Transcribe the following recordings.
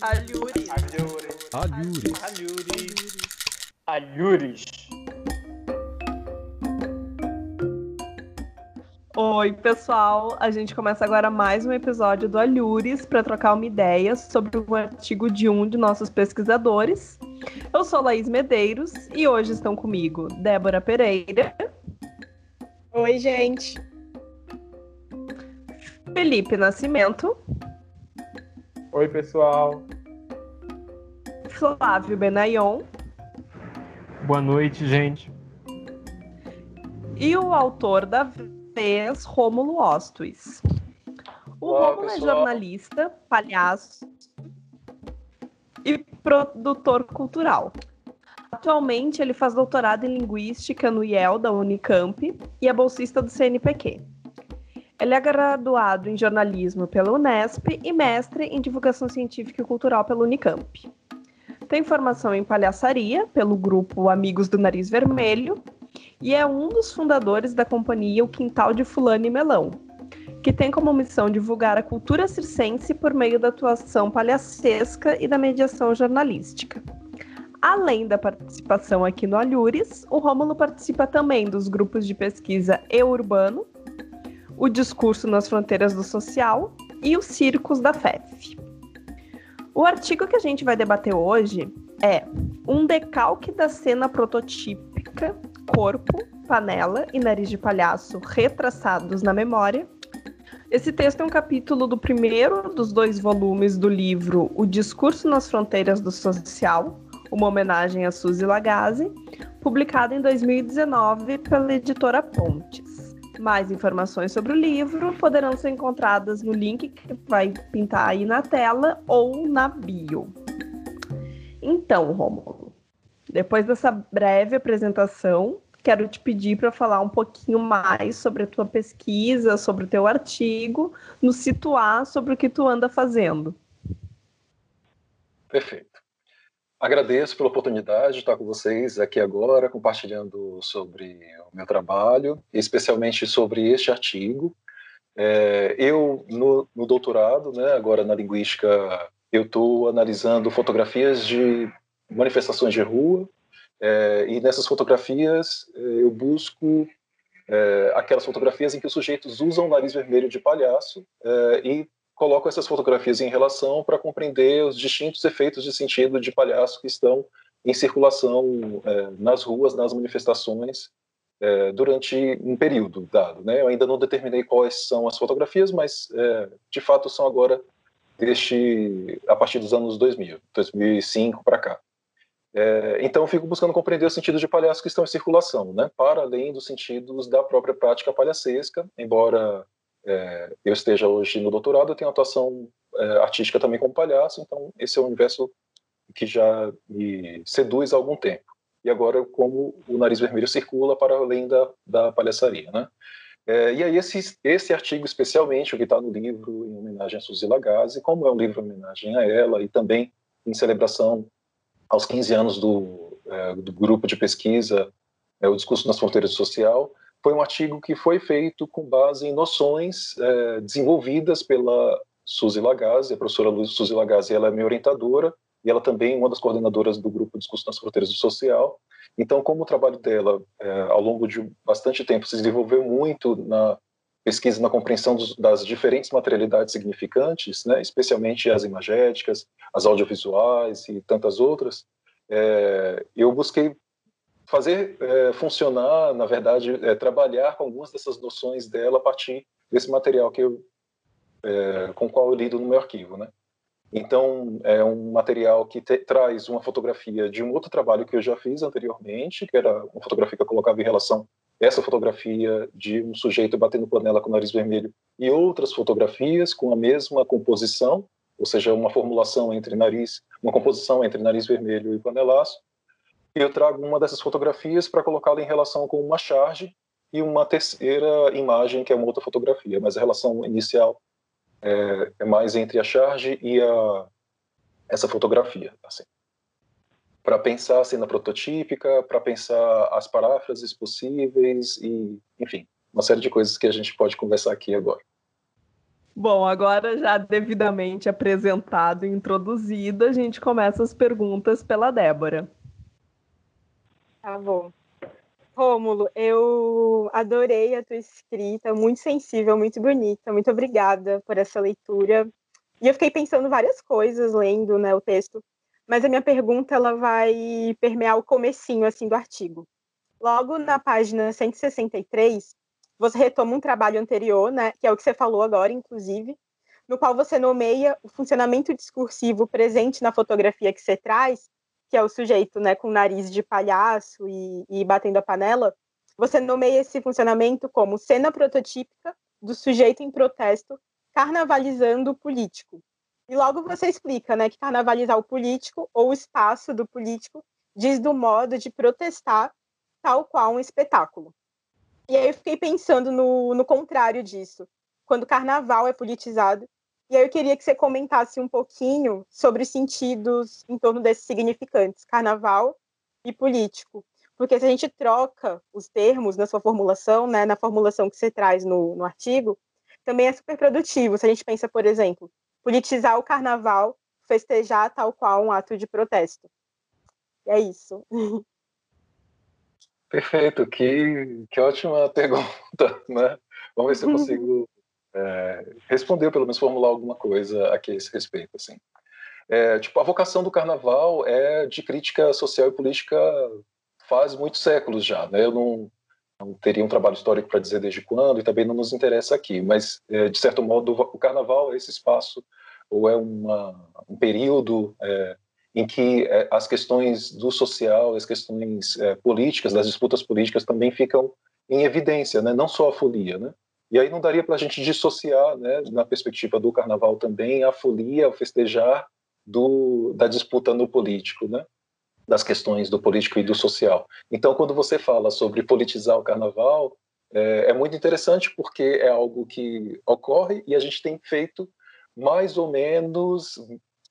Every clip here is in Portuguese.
Alhures. Alhures. Alhures. Alhures. Alhures. Oi, pessoal. A gente começa agora mais um episódio do Alhures para trocar uma ideia sobre o artigo de um de nossos pesquisadores. Eu sou Laís Medeiros e hoje estão comigo Débora Pereira. Oi, gente. Felipe Nascimento. Oi, pessoal. Flávio Benayon. Boa noite, gente. E o autor da vez, Rômulo Ostuis. O Olá, Rômulo é jornalista, palhaço e produtor cultural. Atualmente, ele faz doutorado em Linguística no IEL da Unicamp e é bolsista do CNPq. Ele é graduado em jornalismo pela Unesp e mestre em divulgação científica e cultural pela Unicamp. Tem formação em palhaçaria pelo grupo Amigos do Nariz Vermelho e é um dos fundadores da companhia O Quintal de Fulano e Melão, que tem como missão divulgar a cultura circense por meio da atuação palhacesca e da mediação jornalística. Além da participação aqui no Alhures, o Rômulo participa também dos grupos de pesquisa E Urbano, o Discurso nas Fronteiras do Social e os Circos da FEF. O artigo que a gente vai debater hoje é um decalque da cena prototípica, corpo, panela e nariz de palhaço retraçados na memória. Esse texto é um capítulo do primeiro dos dois volumes do livro O Discurso nas Fronteiras do Social, uma homenagem a Suzy Lagasse, publicado em 2019 pela editora Pontes. Mais informações sobre o livro poderão ser encontradas no link que vai pintar aí na tela ou na bio. Então, Rômulo, depois dessa breve apresentação, quero te pedir para falar um pouquinho mais sobre a tua pesquisa, sobre o teu artigo, nos situar sobre o que tu anda fazendo. Perfeito. Agradeço pela oportunidade de estar com vocês aqui agora, compartilhando sobre o meu trabalho, especialmente sobre este artigo. É, eu, no, no doutorado, né, agora na linguística, eu estou analisando fotografias de manifestações de rua, é, e nessas fotografias é, eu busco é, aquelas fotografias em que os sujeitos usam o nariz vermelho de palhaço é, e coloco essas fotografias em relação para compreender os distintos efeitos de sentido de palhaço que estão em circulação é, nas ruas, nas manifestações, é, durante um período dado. Né? Eu ainda não determinei quais são as fotografias, mas é, de fato são agora deste, a partir dos anos 2000, 2005 para cá. É, então fico buscando compreender os sentidos de palhaço que estão em circulação, né? para além dos sentidos da própria prática palhacesca, embora é, eu esteja hoje no doutorado, eu tenho atuação é, artística também como palhaço, então esse é um universo que já me seduz há algum tempo. E agora, como o nariz vermelho circula para além da, da palhaçaria, né? É, e aí esse, esse artigo, especialmente, o que está no livro em homenagem a Suzy Lagasse, como é um livro em homenagem a ela e também em celebração aos 15 anos do, é, do grupo de pesquisa é, O Discurso nas Fronteiras Social, foi um artigo que foi feito com base em noções é, desenvolvidas pela Suzy Lagasse, a professora Suzy Lagasse, ela é minha orientadora e ela também é uma das coordenadoras do grupo Discurso nas Fronteiras do Social. Então, como o trabalho dela, é, ao longo de bastante tempo, se desenvolveu muito na pesquisa, na compreensão dos, das diferentes materialidades significantes, né, especialmente as imagéticas, as audiovisuais e tantas outras, é, eu busquei fazer é, funcionar, na verdade, é, trabalhar com algumas dessas noções dela a partir desse material que eu, é, com o qual eu lido no meu arquivo, né? Então, é um material que te, traz uma fotografia de um outro trabalho que eu já fiz anteriormente, que era uma fotografia que eu colocava em relação essa fotografia de um sujeito batendo panela com o nariz vermelho e outras fotografias com a mesma composição, ou seja, uma formulação entre nariz, uma composição entre nariz vermelho e panelaço, eu trago uma dessas fotografias para colocá-la em relação com uma charge e uma terceira imagem, que é uma outra fotografia, mas a relação inicial é, é mais entre a charge e a, essa fotografia. Assim. Para pensar a cena prototípica, para pensar as paráfrases possíveis e, enfim, uma série de coisas que a gente pode conversar aqui agora. Bom, agora já devidamente apresentado e introduzido, a gente começa as perguntas pela Débora. Tá bom. Rômulo, eu adorei a tua escrita, muito sensível, muito bonita. Muito obrigada por essa leitura. E eu fiquei pensando várias coisas lendo né, o texto, mas a minha pergunta ela vai permear o comecinho assim do artigo. Logo na página 163, você retoma um trabalho anterior, né, que é o que você falou agora, inclusive, no qual você nomeia o funcionamento discursivo presente na fotografia que você traz, que é o sujeito né, com nariz de palhaço e, e batendo a panela, você nomeia esse funcionamento como cena prototípica do sujeito em protesto carnavalizando o político. E logo você explica né, que carnavalizar o político ou o espaço do político diz do modo de protestar tal qual um espetáculo. E aí eu fiquei pensando no, no contrário disso, quando o carnaval é politizado. E aí eu queria que você comentasse um pouquinho sobre os sentidos em torno desses significantes, carnaval e político. Porque se a gente troca os termos na sua formulação, né, na formulação que você traz no, no artigo, também é super produtivo. Se a gente pensa, por exemplo, politizar o carnaval, festejar tal qual um ato de protesto. E é isso. Perfeito, que, que ótima pergunta, né? Vamos ver se eu consigo é, responder, ou pelo menos formular alguma coisa a esse respeito, assim. É, tipo, a vocação do carnaval é de crítica social e política faz muitos séculos já, né? Eu não, não teria um trabalho histórico para dizer desde quando e também não nos interessa aqui, mas é, de certo modo o carnaval é esse espaço ou é uma, um período é, em que é, as questões do social, as questões é, políticas, das disputas políticas também ficam em evidência, né? não só a folia. Né? E aí não daria para a gente dissociar, né, na perspectiva do carnaval também, a folia, o festejar do, da disputa no político, né? das questões do político e do social. Então, quando você fala sobre politizar o carnaval, é, é muito interessante porque é algo que ocorre e a gente tem feito mais ou menos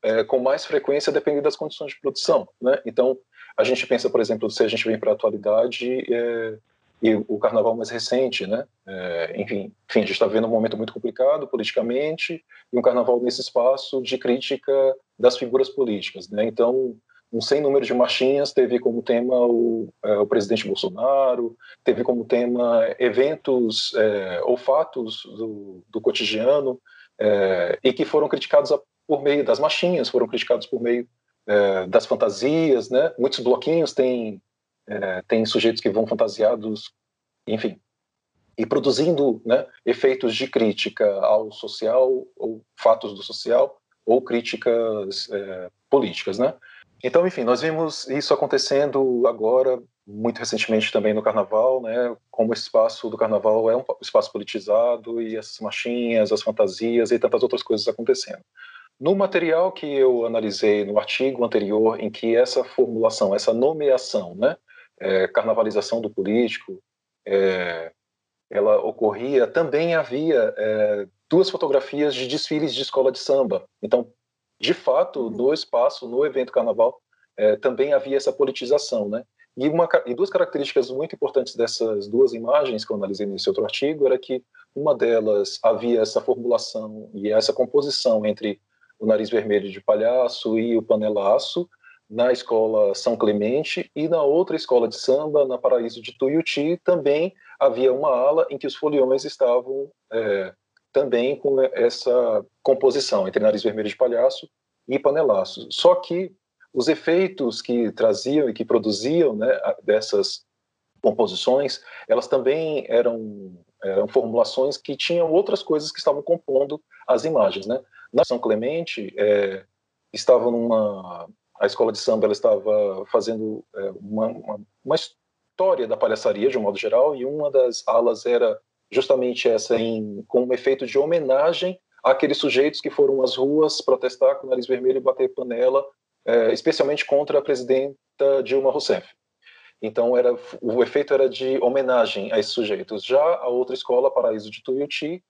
é, com mais frequência dependendo das condições de produção. Né? Então, a gente pensa, por exemplo, se a gente vem para a atualidade é, e o carnaval mais recente, né? É, enfim, enfim, a gente está vivendo um momento muito complicado politicamente e um carnaval nesse espaço de crítica das figuras políticas. Né? Então, um sem número de marchinhas teve como tema o, é, o presidente Bolsonaro, teve como tema eventos é, ou fatos do, do cotidiano é, e que foram criticados a por meio das machinhas, foram criticados por meio é, das fantasias, né? Muitos bloquinhos têm, é, têm sujeitos que vão fantasiados, enfim, e produzindo né, efeitos de crítica ao social, ou fatos do social, ou críticas é, políticas, né? Então, enfim, nós vimos isso acontecendo agora, muito recentemente também no Carnaval, né? Como esse espaço do Carnaval é um espaço politizado e essas machinhas, as fantasias e tantas outras coisas acontecendo. No material que eu analisei no artigo anterior, em que essa formulação, essa nomeação, né, é, carnavalização do político, é, ela ocorria, também havia é, duas fotografias de desfiles de escola de samba. Então, de fato, uhum. no espaço, no evento carnaval, é, também havia essa politização, né? E, uma, e duas características muito importantes dessas duas imagens que eu analisei nesse outro artigo era que uma delas havia essa formulação e essa composição entre o Nariz Vermelho de Palhaço e o Panelaço, na escola São Clemente, e na outra escola de samba, na Paraíso de Tuiuti, também havia uma ala em que os foliões estavam é, também com essa composição entre Nariz Vermelho de Palhaço e Panelaço. Só que os efeitos que traziam e que produziam né, dessas composições, elas também eram, eram formulações que tinham outras coisas que estavam compondo as imagens, né? Na São Clemente, é, estava numa. A escola de samba ela estava fazendo é, uma, uma, uma, história da palhaçaria, de um modo geral, e uma das alas era justamente essa, em, com um efeito de homenagem àqueles sujeitos que foram às ruas protestar com o nariz vermelho e bater panela, é, especialmente contra a presidenta Dilma Rousseff. Então, era, o efeito era de homenagem a esses sujeitos. Já a outra escola, Paraíso de Tuiuti,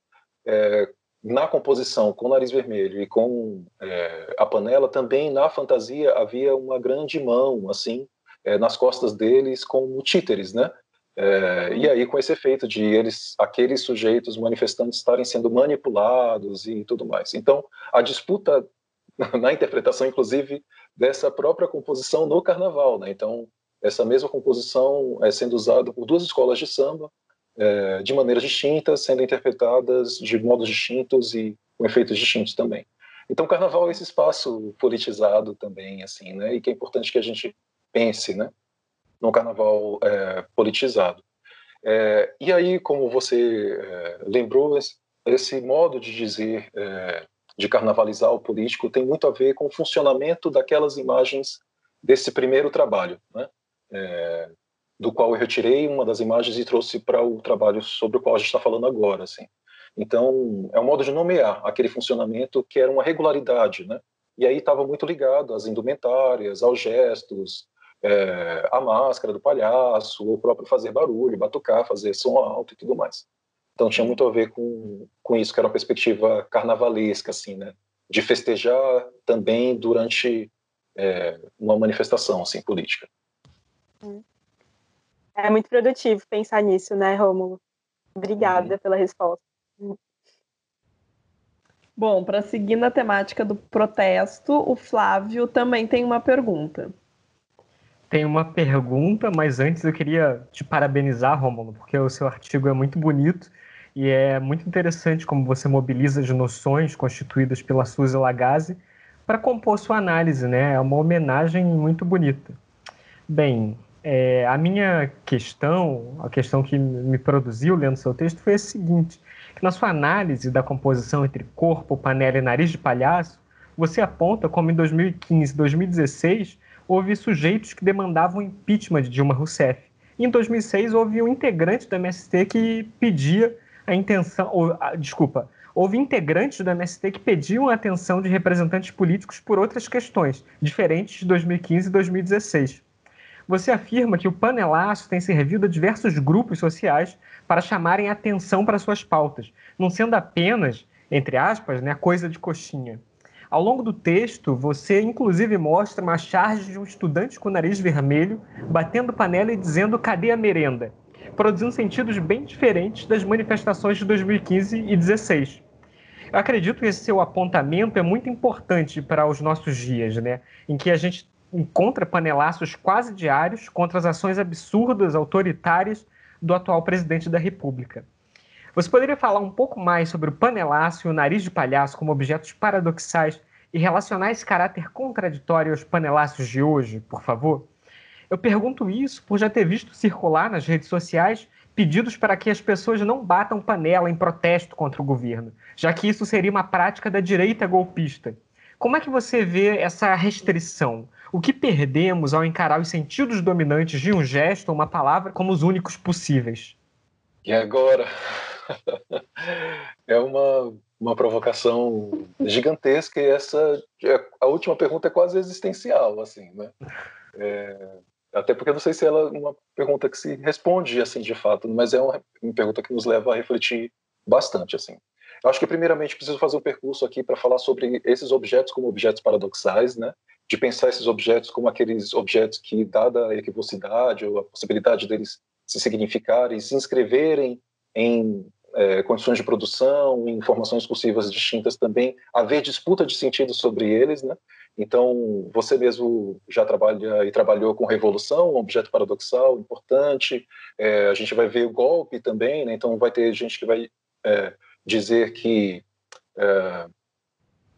é, na composição com o nariz vermelho e com é, a panela, também na fantasia havia uma grande mão, assim, é, nas costas deles, como títeres, né? É, e aí com esse efeito de eles, aqueles sujeitos manifestantes estarem sendo manipulados e tudo mais. Então a disputa na interpretação, inclusive, dessa própria composição no Carnaval, né? Então essa mesma composição é sendo usada por duas escolas de samba é, de maneiras distintas, sendo interpretadas de modos distintos e com efeitos distintos também. Então, o Carnaval é esse espaço politizado também, assim, né? E que é importante que a gente pense, né? Num Carnaval é, politizado. É, e aí, como você é, lembrou, esse, esse, modo de dizer, de carnavalizar o político, tem muito a ver com o funcionamento daquelas imagens desse primeiro trabalho, né? Do qual eu retirei uma das imagens e trouxe para o trabalho sobre o qual a gente está falando agora, assim. Então, é um modo de nomear aquele funcionamento que era uma regularidade, né? E aí estava muito ligado às indumentárias, aos gestos, é, à máscara do palhaço, o próprio fazer barulho, batucar, fazer som alto e tudo mais. Então tinha muito a ver com, com isso, que era uma perspectiva carnavalesca, assim, né? De festejar também durante é, uma manifestação, assim, política. É muito produtivo pensar nisso, né, Rômulo? Obrigada uhum. pela resposta. Bom, para seguir na temática do protesto, o Flávio também tem uma pergunta. Tem uma pergunta, mas antes eu queria te parabenizar, Romulo, porque o seu artigo é muito bonito e é muito interessante como você mobiliza as noções constituídas pela Suzy Lagasse para compor sua análise, né? É uma homenagem muito bonita. Bem, é, a minha questão, a questão que me produziu lendo seu texto foi a seguinte: que na sua análise da composição entre corpo, panela e nariz de palhaço, você aponta como em 2015 e 2016 houve sujeitos que demandavam impeachment de Dilma Rousseff. E em 2006 houve um integrante do MST que pedia a intenção, ou, a, desculpa, houve integrantes do MST que pediam a atenção de representantes políticos por outras questões, diferentes de 2015 e 2016. Você afirma que o panelaço tem servido a diversos grupos sociais para chamarem atenção para suas pautas, não sendo apenas, entre aspas, né, coisa de coxinha. Ao longo do texto, você inclusive mostra uma charge de um estudante com o nariz vermelho batendo panela e dizendo cadê a merenda, produzindo sentidos bem diferentes das manifestações de 2015 e 2016. Eu acredito que esse seu apontamento é muito importante para os nossos dias, né? em que a gente encontra panelaços quase diários contra as ações absurdas, autoritárias do atual presidente da República. Você poderia falar um pouco mais sobre o panelaço e o nariz de palhaço como objetos paradoxais e relacionar esse caráter contraditório aos panelaços de hoje, por favor? Eu pergunto isso por já ter visto circular nas redes sociais pedidos para que as pessoas não batam panela em protesto contra o governo, já que isso seria uma prática da direita golpista. Como é que você vê essa restrição? O que perdemos ao encarar os sentidos dominantes de um gesto ou uma palavra como os únicos possíveis? E agora? é uma, uma provocação gigantesca e essa é, a última pergunta é quase existencial, assim, né? É, até porque não sei se ela é uma pergunta que se responde assim de fato, mas é uma, uma pergunta que nos leva a refletir bastante, assim. Eu acho que primeiramente preciso fazer um percurso aqui para falar sobre esses objetos como objetos paradoxais, né? de pensar esses objetos como aqueles objetos que, dada a equivocidade ou a possibilidade deles se significarem, se inscreverem em é, condições de produção, em informações discursivas distintas também, haver disputa de sentido sobre eles, né? Então, você mesmo já trabalha e trabalhou com revolução, um objeto paradoxal importante. É, a gente vai ver o golpe também, né? Então, vai ter gente que vai é, dizer que é,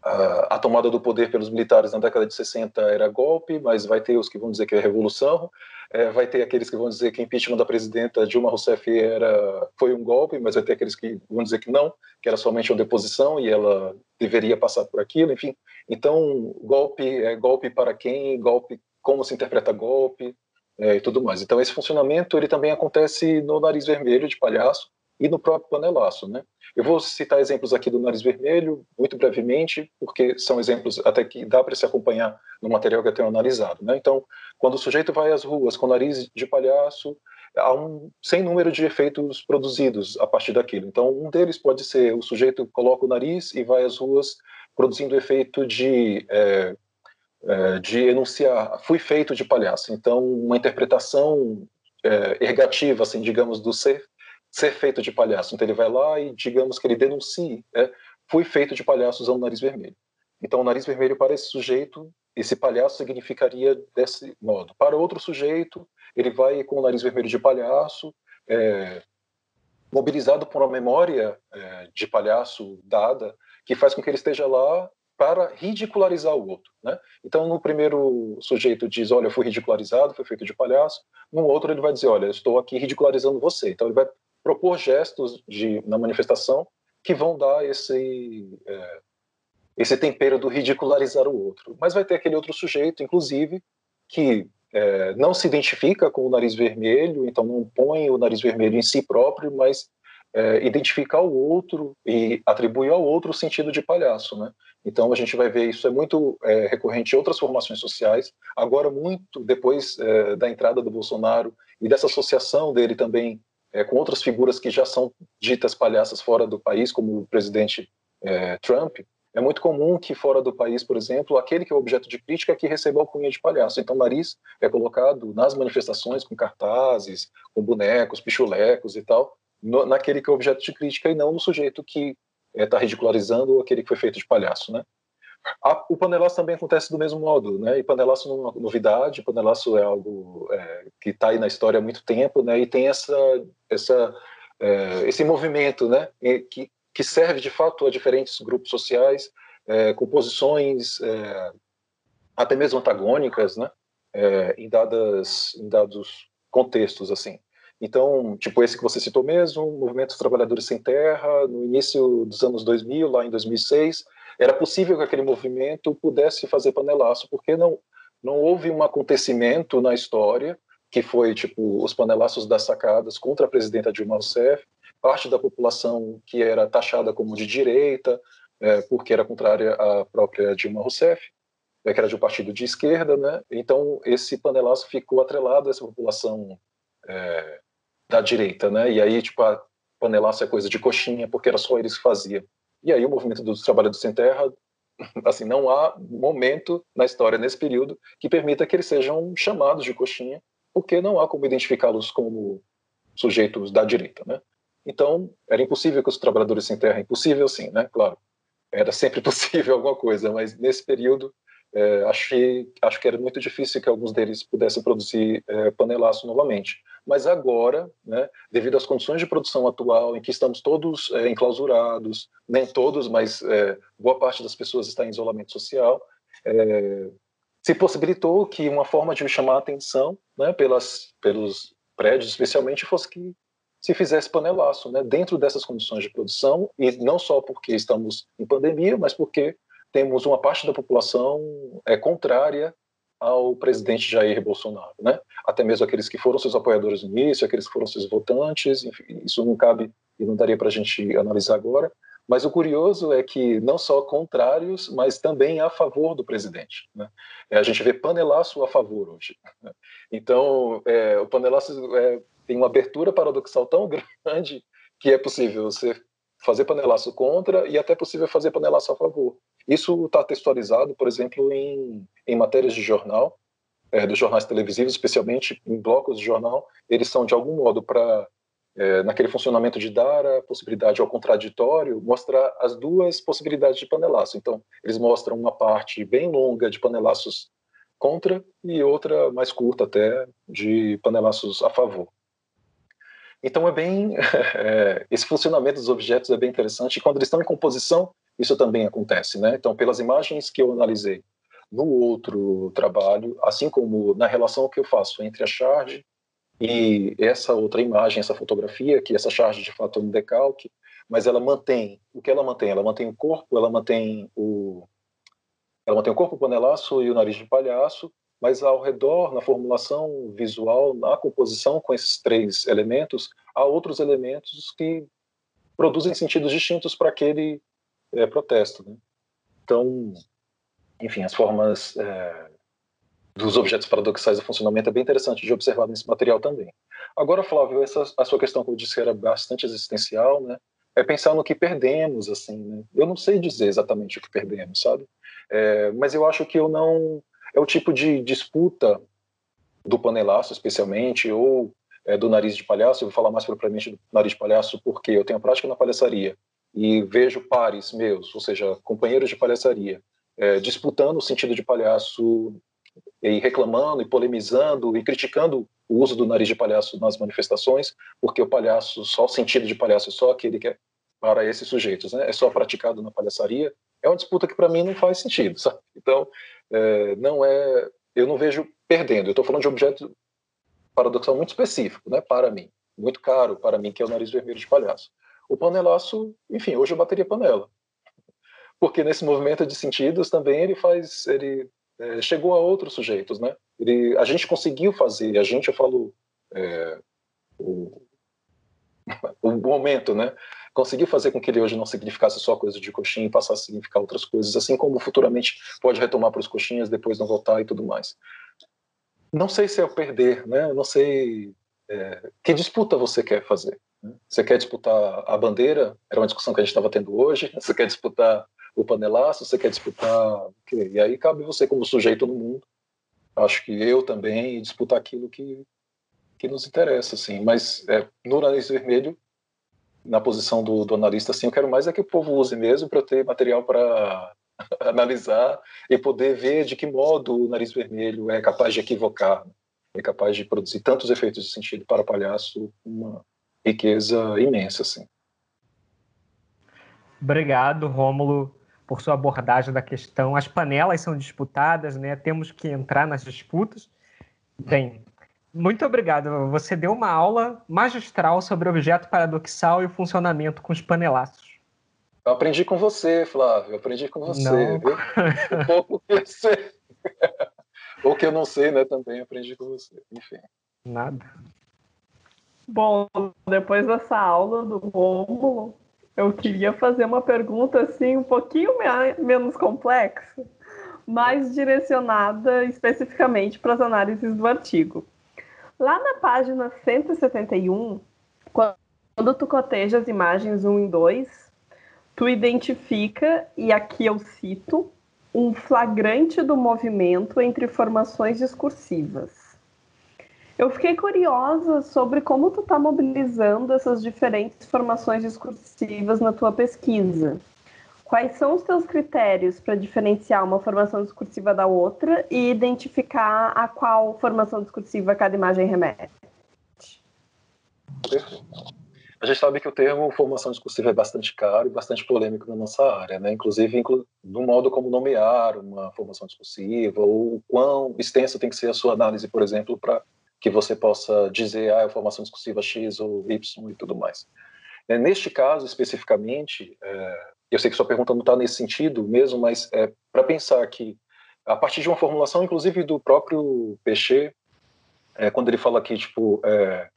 a, a, tomada do poder pelos militares na década de 60 era golpe, mas vai ter os que vão dizer que é revolução, é, vai ter aqueles que vão dizer que o impeachment da presidenta Dilma Rousseff era, foi um golpe, mas vai ter aqueles que vão dizer que não, que era somente uma deposição e ela deveria passar por aquilo, enfim. Então, golpe é golpe para quem, golpe, como se interpreta golpe é, e tudo mais. Então, esse funcionamento ele também acontece no nariz vermelho de palhaço e no próprio panelaço, né? Eu vou citar exemplos aqui do nariz vermelho, muito brevemente, porque são exemplos até que dá para se acompanhar no material que eu tenho analisado. Né? Então, quando o sujeito vai às ruas com nariz de palhaço, há um sem número de efeitos produzidos a partir daquilo. Então, um deles pode ser o sujeito coloca o nariz e vai às ruas produzindo o efeito de é, é, de enunciar, fui feito de palhaço. Então, uma interpretação é, ergativa, assim, digamos, do ser, ser feito de palhaço. Então ele vai lá e, digamos que ele denuncie, é, fui feito de palhaço usando o nariz vermelho. Então o nariz vermelho para esse sujeito, esse palhaço significaria desse modo. Para outro sujeito, ele vai com o nariz vermelho de palhaço, é, mobilizado por uma memória é, de palhaço dada, que faz com que ele esteja lá para ridicularizar o outro. Né? Então, no primeiro sujeito diz, olha, eu fui ridicularizado, fui feito de palhaço. No outro ele vai dizer, olha, eu estou aqui ridicularizando você. Então, ele vai propor gestos de, na manifestação que vão dar esse, é, esse tempero do ridicularizar o outro. Mas vai ter aquele outro sujeito, inclusive, que é, não se identifica com o nariz vermelho, então não põe o nariz vermelho em si próprio, mas é, identificar o outro e atribuir ao outro o sentido de palhaço, né? Então a gente vai ver isso é muito é, recorrente em outras formações sociais. Agora muito depois é, da entrada do Bolsonaro e dessa associação dele também é, com outras figuras que já são ditas palhaças fora do país, como o presidente é, Trump, é muito comum que fora do país, por exemplo, aquele que é objeto de crítica é que receba alcunha de palhaço. Então, nariz é colocado nas manifestações com cartazes, com bonecos, pichulecos e tal, no, naquele que é objeto de crítica e não no sujeito que está é, ridicularizando ou aquele que foi feito de palhaço, né? A, o panelaço também acontece do mesmo modo, né? E panelaço não é uma novidade, panelaço é algo é, que está aí na história há muito tempo, né? E tem essa, essa, é, esse movimento, né? Que, que serve de fato a diferentes grupos sociais, é, com posições é, até mesmo antagônicas, né? É, em, dadas, em dados contextos, assim. Então, tipo esse que você citou mesmo, Movimento dos Trabalhadores Sem Terra, no início dos anos 2000, lá em 2006, era possível que aquele movimento pudesse fazer panelaço, porque não, não houve um acontecimento na história que foi tipo os panelaços das sacadas contra a presidenta Dilma Rousseff, parte da população que era taxada como de direita, é, porque era contrária à própria Dilma Rousseff, é, que era de um partido de esquerda, né? Então esse panelaço ficou atrelado a essa população é, da direita, né? E aí, tipo, a panelaço é coisa de coxinha, porque era só eles que faziam. E aí o movimento dos trabalhadores sem terra, assim, não há momento na história, nesse período, que permita que eles sejam chamados de coxinha, porque não há como identificá-los como sujeitos da direita, né? Então, era impossível que os trabalhadores sem terra, impossível sim, né? Claro, era sempre possível alguma coisa, mas nesse período é, achei, acho que era muito difícil que alguns deles pudessem produzir é, panelaço novamente. Mas agora, né, devido às condições de produção atual, em que estamos todos é, enclausurados, nem todos, mas é, boa parte das pessoas está em isolamento social, é, se possibilitou que uma forma de chamar a atenção né, pelas, pelos prédios, especialmente, fosse que se fizesse panelaço, né, dentro dessas condições de produção, e não só porque estamos em pandemia, mas porque temos uma parte da população é, contrária ao presidente Jair Bolsonaro, né? Até mesmo aqueles que foram seus apoiadores no início, aqueles que foram seus votantes, enfim, isso não cabe e não daria para a gente analisar agora. Mas o curioso é que não só contrários, mas também a favor do presidente. Né? É, a gente vê panelaço a favor hoje. Né? Então, é, o panelaço é, tem uma abertura paradoxal tão grande que é possível você fazer panelaço contra e até possível fazer panelaço a favor. Isso está textualizado, por exemplo, em, em matérias de jornal, é, dos jornais televisivos, especialmente em blocos de jornal, eles são de algum modo para é, naquele funcionamento de dar a possibilidade ao contraditório, mostrar as duas possibilidades de panelaço. Então, eles mostram uma parte bem longa de panelaços contra e outra mais curta até de panelaços a favor. Então é bem é, esse funcionamento dos objetos é bem interessante. E quando eles estão em composição, isso também acontece, né? Então, pelas imagens que eu analisei no outro trabalho, assim como na relação que eu faço entre a charge e essa outra imagem, essa fotografia, que essa charge de fato é um decalque, mas ela mantém, o que ela mantém? Ela mantém o corpo, ela mantém o ela mantém o corpo panelaço e o nariz de palhaço, mas ao redor, na formulação visual, na composição com esses três elementos, há outros elementos que produzem sentidos distintos para aquele é, protesto. Né? Então, enfim, as formas é, dos objetos paradoxais do funcionamento é bem interessante de observar nesse material também. Agora, Flávio, essa a sua questão que eu disse que era bastante existencial, né? É pensar no que perdemos, assim, né? Eu não sei dizer exatamente o que perdemos, sabe? É, mas eu acho que eu não é o tipo de disputa do panelaço, especialmente, ou é, do nariz de palhaço, eu vou falar mais propriamente do nariz de palhaço porque eu tenho a prática na palhaçaria e vejo pares meus, ou seja, companheiros de palhaçaria, é, disputando o sentido de palhaço e reclamando e polemizando e criticando o uso do nariz de palhaço nas manifestações, porque o palhaço, só o sentido de palhaço é só aquele que é para esses sujeitos, né? É só praticado na palhaçaria. É uma disputa que para mim não faz sentido, sabe? Então, é, não é, eu não vejo perdendo. Eu estou falando de um objeto paradoxal muito específico, né? Para mim, muito caro para mim, que é o nariz vermelho de palhaço. O panelaço, enfim, hoje eu bateria panela, porque nesse movimento de sentidos também ele faz, ele é, chegou a outros sujeitos, né? Ele, a gente conseguiu fazer, a gente, eu falo, é, o, o momento, né? Conseguiu fazer com que ele hoje não significasse só coisa de coxinha e passasse a significar outras coisas, assim como futuramente pode retomar para os coxinhas, depois não voltar e tudo mais. Não sei se é o perder, né? Não sei é, que disputa você quer fazer. Né? Você quer disputar a bandeira? Era uma discussão que a gente estava tendo hoje. Você quer disputar o panelaço, você quer disputar? E aí cabe você como sujeito no mundo. Acho que eu também disputar aquilo que que nos interessa, assim. Mas é, no nariz vermelho, na posição do, do analista, assim, eu quero mais é que o povo use mesmo para ter material para analisar e poder ver de que modo o nariz vermelho é capaz de equivocar, né? é capaz de produzir tantos efeitos de sentido para palhaço, uma riqueza imensa, assim. Obrigado, Rômulo por sua abordagem da questão. As panelas são disputadas, né? Temos que entrar nas disputas. Bem, muito obrigado. Você deu uma aula magistral sobre objeto paradoxal e o funcionamento com os panelaços. Eu aprendi com você, Flávio. Eu aprendi com você. Não. Viu? Um pouco que eu sei. Ou que eu não sei, né? Também aprendi com você. Enfim. Nada. Bom, depois dessa aula do Rômulo, eu queria fazer uma pergunta assim um pouquinho menos complexa, mais direcionada especificamente para as análises do artigo. Lá na página 171, quando tu coteja as imagens 1 e 2, tu identifica, e aqui eu cito, um flagrante do movimento entre formações discursivas. Eu fiquei curiosa sobre como tu está mobilizando essas diferentes formações discursivas na tua pesquisa. Quais são os teus critérios para diferenciar uma formação discursiva da outra e identificar a qual formação discursiva cada imagem remete? A gente sabe que o termo formação discursiva é bastante caro e bastante polêmico na nossa área, né? inclusive inclu no modo como nomear uma formação discursiva, ou quão extensa tem que ser a sua análise, por exemplo, para que você possa dizer, ah, é formação discursiva X ou Y e tudo mais. É, neste caso, especificamente, é, eu sei que sua pergunta não está nesse sentido mesmo, mas é para pensar que, a partir de uma formulação, inclusive do próprio Peixe, é, quando ele fala aqui, tipo, é,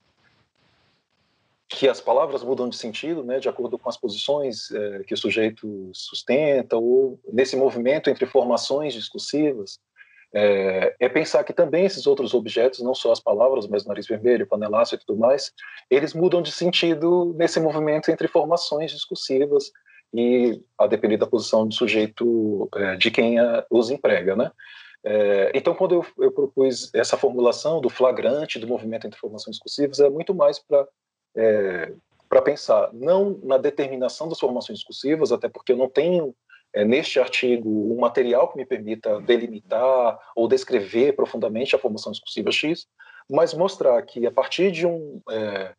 que as palavras mudam de sentido, né, de acordo com as posições é, que o sujeito sustenta, ou nesse movimento entre formações discursivas, é, é, pensar que também esses outros objetos, não só as palavras, mas nariz vermelho, panelaço e tudo mais, eles mudam de sentido nesse movimento entre formações discursivas e a depender da posição do sujeito é, de quem a, os emprega, né? É, então, quando eu, eu, propus essa formulação do flagrante do movimento entre formações discursivas, é muito mais para é, para pensar não na determinação das formações discursivas, até porque eu não tenho é, neste artigo um material que me permita delimitar ou descrever profundamente a formação discursiva X, mas mostrar que a partir de um é,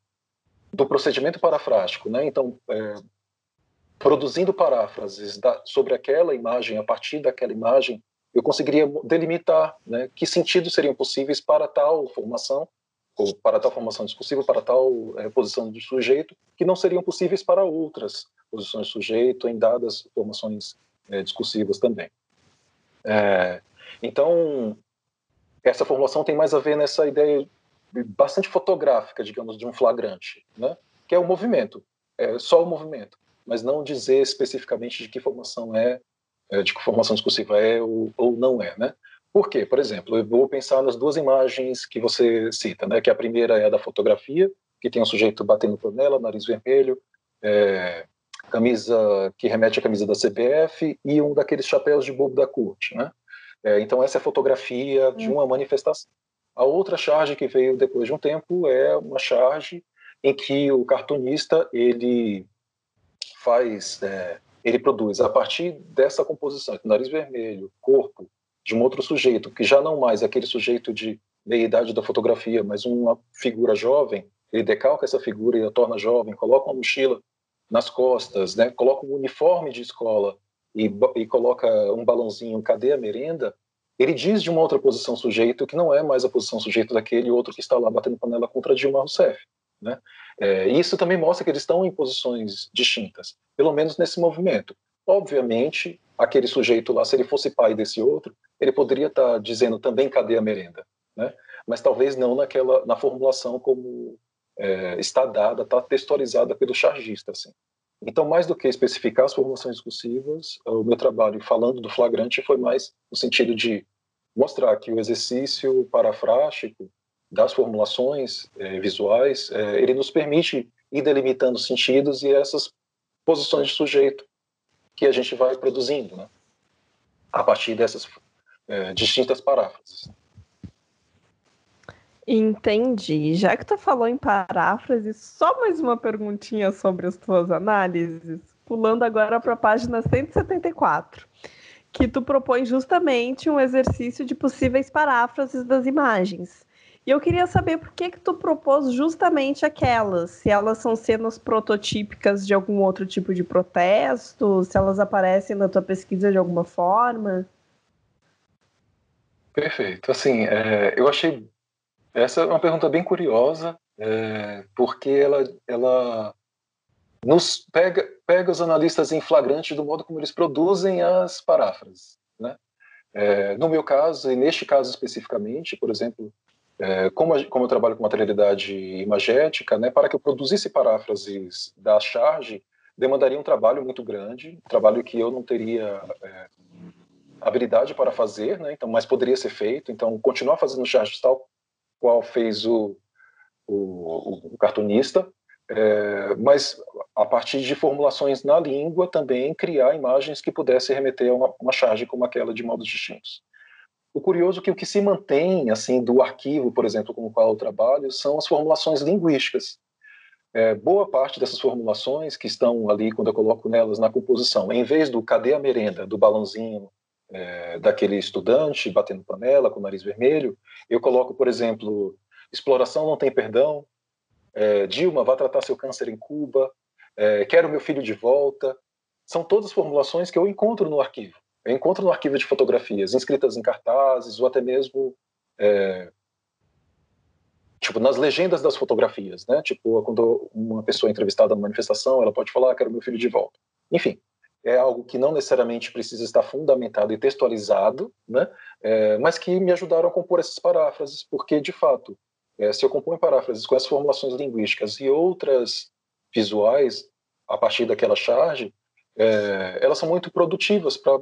do procedimento parafrástico, né, então é, produzindo paráfrases da, sobre aquela imagem, a partir daquela imagem, eu conseguiria delimitar né, que sentidos seriam possíveis para tal formação ou para tal formação discursiva, para tal é, posição de sujeito, que não seriam possíveis para outras posições de sujeito em dadas formações é, discursivas também. É, então, essa formulação tem mais a ver nessa ideia bastante fotográfica, digamos, de um flagrante, né? que é o movimento, é só o movimento, mas não dizer especificamente de que formação é, é de que formação discursiva é ou, ou não é, né? Por quê? Por exemplo, eu vou pensar nas duas imagens que você cita, né? Que a primeira é a da fotografia, que tem um sujeito batendo panela, nariz vermelho, é, camisa que remete à camisa da CBF e um daqueles chapéus de bobo da corte, né? É, então essa é a fotografia de hum. uma manifestação. A outra charge que veio depois de um tempo é uma charge em que o cartunista ele faz, é, ele produz a partir dessa composição, nariz vermelho, corpo de um outro sujeito, que já não mais é aquele sujeito de meia idade da fotografia, mas uma figura jovem, ele decalca essa figura e a torna jovem, coloca uma mochila nas costas, né, coloca um uniforme de escola e, e coloca um balãozinho, cadê a merenda? Ele diz de uma outra posição sujeito que não é mais a posição sujeito daquele outro que está lá batendo panela contra Dilma Rousseff. Né? É, isso também mostra que eles estão em posições distintas, pelo menos nesse movimento. Obviamente, aquele sujeito lá, se ele fosse pai desse outro, ele poderia estar dizendo também cadê a merenda, né? Mas talvez não naquela na formulação como é, está dada, está textualizada pelo chargista, assim. Então, mais do que especificar as formulações discursivas, o meu trabalho falando do flagrante foi mais no sentido de mostrar que o exercício parafrástico das formulações é, visuais, é, ele nos permite ir delimitando sentidos e essas posições de sujeito que a gente vai produzindo, né? a partir dessas é, distintas paráfrases. Entendi. Já que tu falou em paráfrase, só mais uma perguntinha sobre as tuas análises, pulando agora para a página 174, que tu propõe justamente um exercício de possíveis paráfrases das imagens. E eu queria saber por que que tu propôs justamente aquelas, se elas são cenas prototípicas de algum outro tipo de protesto, se elas aparecem na tua pesquisa de alguma forma. Perfeito. Assim, é, eu achei essa é uma pergunta bem curiosa, é, porque ela, ela nos pega, pega os analistas em flagrante do modo como eles produzem as paráfrases. Né? É, no meu caso, e neste caso especificamente, por exemplo, é, como, como eu trabalho com materialidade imagética, né, para que eu produzisse paráfrases da charge, demandaria um trabalho muito grande, um trabalho que eu não teria é, habilidade para fazer, né, então, mas poderia ser feito. Então, continuar fazendo charges tal qual fez o, o, o cartunista, é, mas a partir de formulações na língua também criar imagens que pudessem remeter a uma, uma charge como aquela de modos distintos. O curioso é que o que se mantém assim do arquivo, por exemplo, com o qual eu trabalho, são as formulações linguísticas. É, boa parte dessas formulações que estão ali quando eu coloco nelas na composição, em vez do cadê a merenda, do balãozinho, é, daquele estudante batendo panela com o nariz vermelho, eu coloco, por exemplo, exploração não tem perdão, é, Dilma vai tratar seu câncer em Cuba, é, quero meu filho de volta. São todas formulações que eu encontro no arquivo. Eu encontro no arquivo de fotografias, inscritas em cartazes ou até mesmo é, tipo nas legendas das fotografias, né? Tipo quando uma pessoa é entrevistada numa manifestação, ela pode falar, ah, quero meu filho de volta. Enfim, é algo que não necessariamente precisa estar fundamentado e textualizado, né? É, mas que me ajudaram a compor essas paráfrases, porque, de fato, é, se eu compõe paráfrases com essas formulações linguísticas e outras visuais, a partir daquela charge, é, elas são muito produtivas para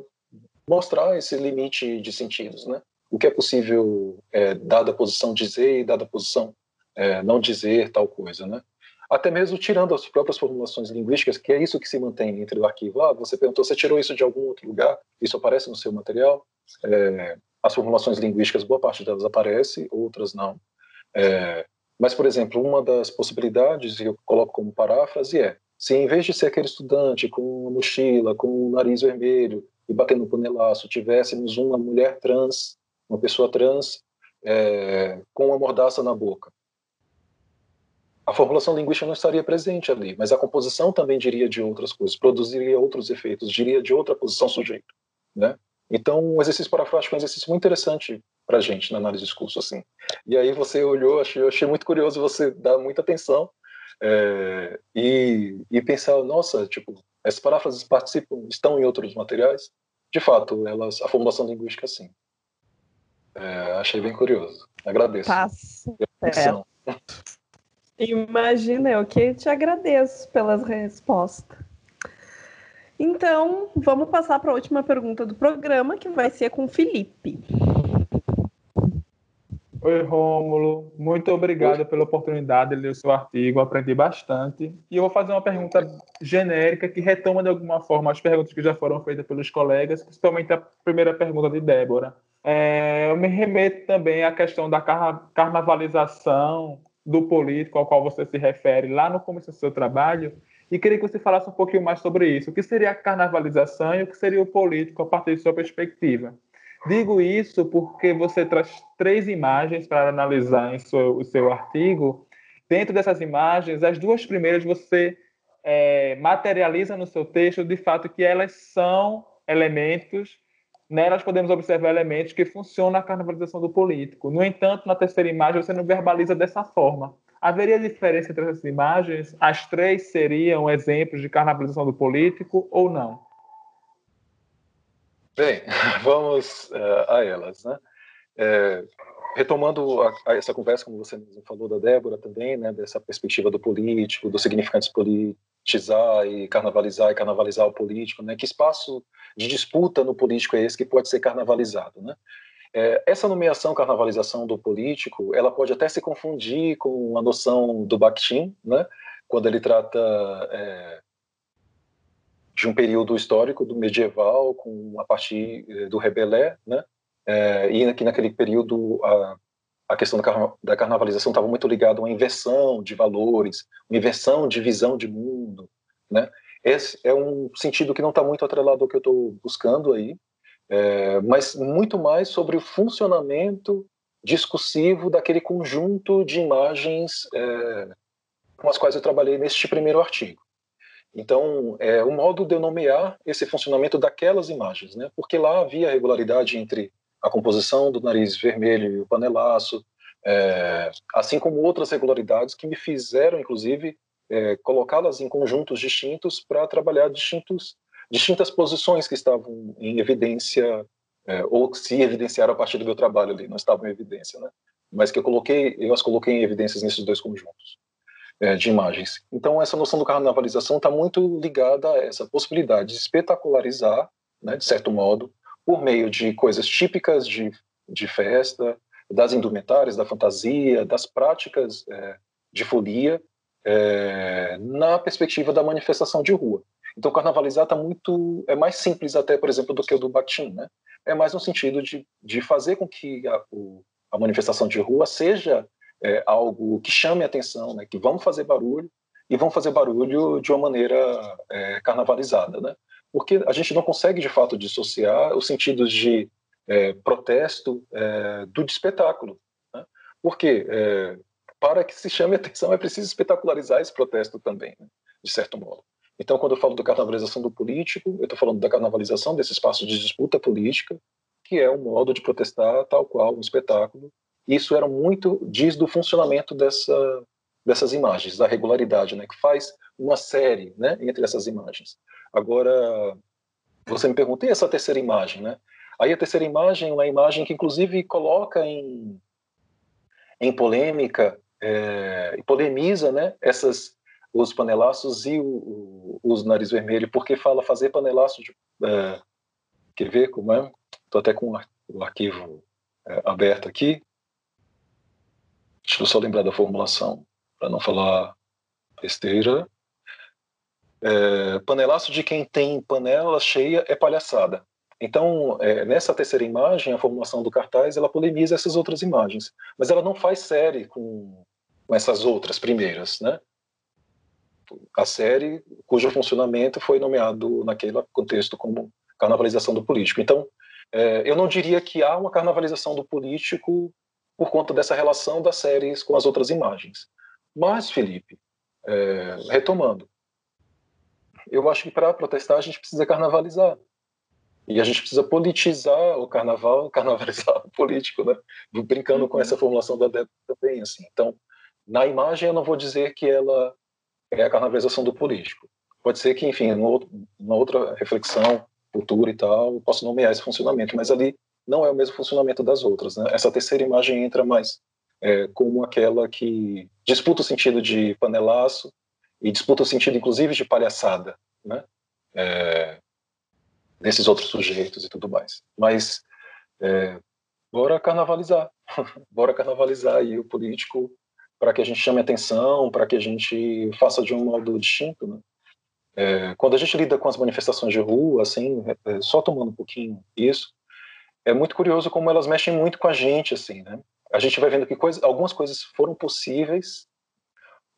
mostrar esse limite de sentidos, né? O que é possível, é, dada a posição dizer e dada a posição é, não dizer tal coisa, né? Até mesmo tirando as próprias formulações linguísticas, que é isso que se mantém entre o arquivo. Ah, você perguntou, você tirou isso de algum outro lugar? Isso aparece no seu material? É, as formulações linguísticas, boa parte delas aparece, outras não. É, mas, por exemplo, uma das possibilidades, que eu coloco como paráfrase, é se em vez de ser aquele estudante com uma mochila, com o nariz vermelho e batendo no panelaço, tivéssemos uma mulher trans, uma pessoa trans, é, com uma mordaça na boca a formulação linguística não estaria presente ali, mas a composição também diria de outras coisas, produziria outros efeitos, diria de outra posição sujeito, né? Então, o exercício parafrástico é um exercício muito interessante para a gente na análise de discurso, assim. E aí você olhou, achei, eu achei muito curioso você dar muita atenção é, e, e pensar, nossa, tipo, essas paráfrases participam, estão em outros materiais? De fato, elas, a formulação linguística, sim. É, achei bem curioso. Agradeço. Tá certo. Imagina, eu que te agradeço pelas respostas. Então, vamos passar para a última pergunta do programa, que vai ser com o Felipe. Oi, Rômulo. Muito obrigado pela oportunidade de ler o seu artigo. Aprendi bastante. E eu vou fazer uma pergunta genérica que retoma de alguma forma as perguntas que já foram feitas pelos colegas, principalmente a primeira pergunta de Débora. é, eu me remeto também à questão da carnavalização do político ao qual você se refere lá no começo do seu trabalho, e queria que você falasse um pouquinho mais sobre isso. O que seria a carnavalização e o que seria o político a partir de sua perspectiva? Digo isso porque você traz três imagens para analisar em seu, o seu artigo. Dentro dessas imagens, as duas primeiras você é, materializa no seu texto de fato que elas são elementos nelas podemos observar elementos que funcionam na carnavalização do político. No entanto, na terceira imagem, você não verbaliza dessa forma. Haveria diferença entre essas imagens? As três seriam exemplos de carnavalização do político ou não? Bem, vamos uh, a elas. Né? É, retomando a, a essa conversa, como você mesmo falou, da Débora também, né, dessa perspectiva do político, dos significantes politizar e carnavalizar e carnavalizar o político, né, que espaço de disputa no político é esse que pode ser carnavalizado, né? É, essa nomeação, carnavalização do político, ela pode até se confundir com a noção do Bakhtin, né, quando ele trata é, de um período histórico do medieval, com a partir é, do rebelé, né, é, e que naquele período a, a questão da, carna, da carnavalização estava muito ligada a uma inversão de valores, uma inversão de visão de mundo, né? Esse é um sentido que não está muito atrelado ao que eu estou buscando aí, é, mas muito mais sobre o funcionamento discursivo daquele conjunto de imagens é, com as quais eu trabalhei neste primeiro artigo. Então, é o modo de eu nomear esse funcionamento daquelas imagens, né? Porque lá havia regularidade entre a composição do nariz vermelho e o panelaço, é, assim como outras regularidades que me fizeram, inclusive, é, colocá-las em conjuntos distintos para trabalhar distintos, distintas posições que estavam em evidência é, ou se evidenciaram a partir do meu trabalho ali, não estavam em evidência, né? Mas que eu coloquei, eu as coloquei em evidências nesses dois conjuntos é, de imagens. Então essa noção do carnavalização está muito ligada a essa possibilidade de espetacularizar, né, de certo modo, por meio de coisas típicas de, de festa, das indumentárias, da fantasia, das práticas é, de folia, é, na perspectiva da manifestação de rua. Então, carnavalizar está muito é mais simples até, por exemplo, do que o do Bakhtin, né? É mais no sentido de, de fazer com que a, o, a manifestação de rua seja é, algo que chame a atenção, né? Que vamos fazer barulho e vão fazer barulho de uma maneira é, carnavalizada, né? Porque a gente não consegue de fato dissociar os sentidos de é, protesto é, do de espetáculo, né? Porque é, para que se chame atenção, é preciso espetacularizar esse protesto também, né, de certo modo. Então, quando eu falo da carnavalização do político, eu estou falando da carnavalização desse espaço de disputa política, que é um modo de protestar tal qual um espetáculo. Isso era muito diz do funcionamento dessa, dessas imagens, da regularidade, né, que faz uma série, né, entre essas imagens. Agora, você me pergunta, e essa terceira imagem, né? Aí a terceira imagem é uma imagem que inclusive coloca em, em polêmica é, e polemiza né, essas, os panelaços e o, o, os nariz vermelho, porque fala fazer panelaço de. É, quer ver como é? Estou até com o arquivo é, aberto aqui. Deixa eu só lembrar da formulação, para não falar besteira. É, panelaço de quem tem panela cheia é palhaçada. Então, é, nessa terceira imagem, a formulação do cartaz, ela polemiza essas outras imagens, mas ela não faz série com, com essas outras primeiras, né? A série cujo funcionamento foi nomeado naquele contexto como carnavalização do político. Então, é, eu não diria que há uma carnavalização do político por conta dessa relação das séries com as outras imagens. Mas, Felipe, é, retomando, eu acho que para protestar a gente precisa carnavalizar. E a gente precisa politizar o carnaval, carnavalizar o político, né? Brincando com essa formulação da Débora também, assim. Então, na imagem, eu não vou dizer que ela é a carnavalização do político. Pode ser que, enfim, numa outra reflexão futura e tal, eu posso nomear esse funcionamento, mas ali não é o mesmo funcionamento das outras. Né? Essa terceira imagem entra mais é, como aquela que disputa o sentido de panelaço e disputa o sentido, inclusive, de palhaçada, né? É, desses outros sujeitos e tudo mais. Mas é, bora carnavalizar, bora carnavalizar aí o político para que a gente chame atenção, para que a gente faça de um modo distinto, né? É, quando a gente lida com as manifestações de rua, assim, é, é só tomando um pouquinho isso, é muito curioso como elas mexem muito com a gente, assim, né? A gente vai vendo que coisa, algumas coisas foram possíveis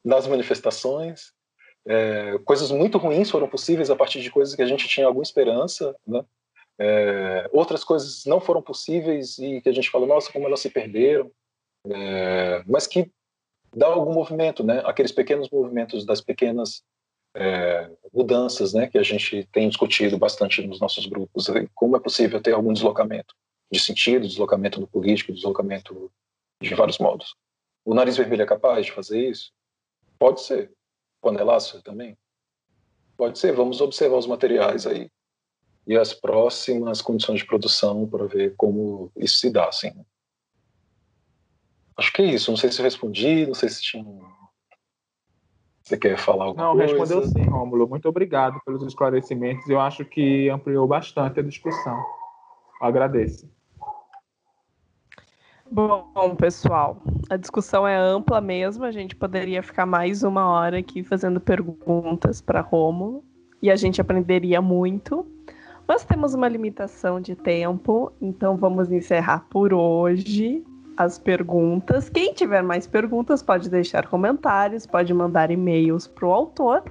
nas manifestações, é, coisas muito ruins foram possíveis a partir de coisas que a gente tinha alguma esperança, né? É, outras coisas não foram possíveis e que a gente fala, nossa, como elas se perderam, é, mas que dá algum movimento, né? Aqueles pequenos movimentos das pequenas é, mudanças, né? Que a gente tem discutido bastante nos nossos grupos, como é possível ter algum deslocamento de sentido, deslocamento no político, deslocamento de vários modos. O nariz vermelho é capaz de fazer isso? Pode ser. Panelácio também? Pode ser. Vamos observar os materiais aí e as próximas condições de produção para ver como isso se dá, assim. Acho que é isso. Não sei se eu respondi, não sei se tinha. Você quer falar alguma não, coisa? Não, respondeu sim, Rômulo. Muito obrigado pelos esclarecimentos. Eu acho que ampliou bastante a discussão. Eu agradeço. Bom, pessoal, a discussão é ampla mesmo. A gente poderia ficar mais uma hora aqui fazendo perguntas para Rômulo e a gente aprenderia muito. Mas temos uma limitação de tempo, então vamos encerrar por hoje as perguntas. Quem tiver mais perguntas pode deixar comentários, pode mandar e-mails para o autor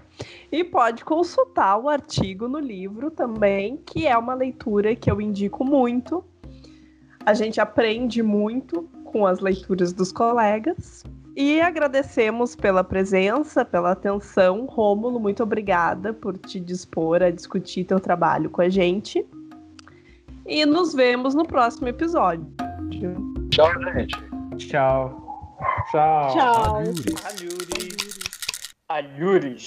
e pode consultar o artigo no livro também, que é uma leitura que eu indico muito. A gente aprende muito com as leituras dos colegas. E agradecemos pela presença, pela atenção. Rômulo, muito obrigada por te dispor a discutir teu trabalho com a gente. E nos vemos no próximo episódio. Tchau, gente. Tchau. Tchau. Tchau. Alhures. Alhures.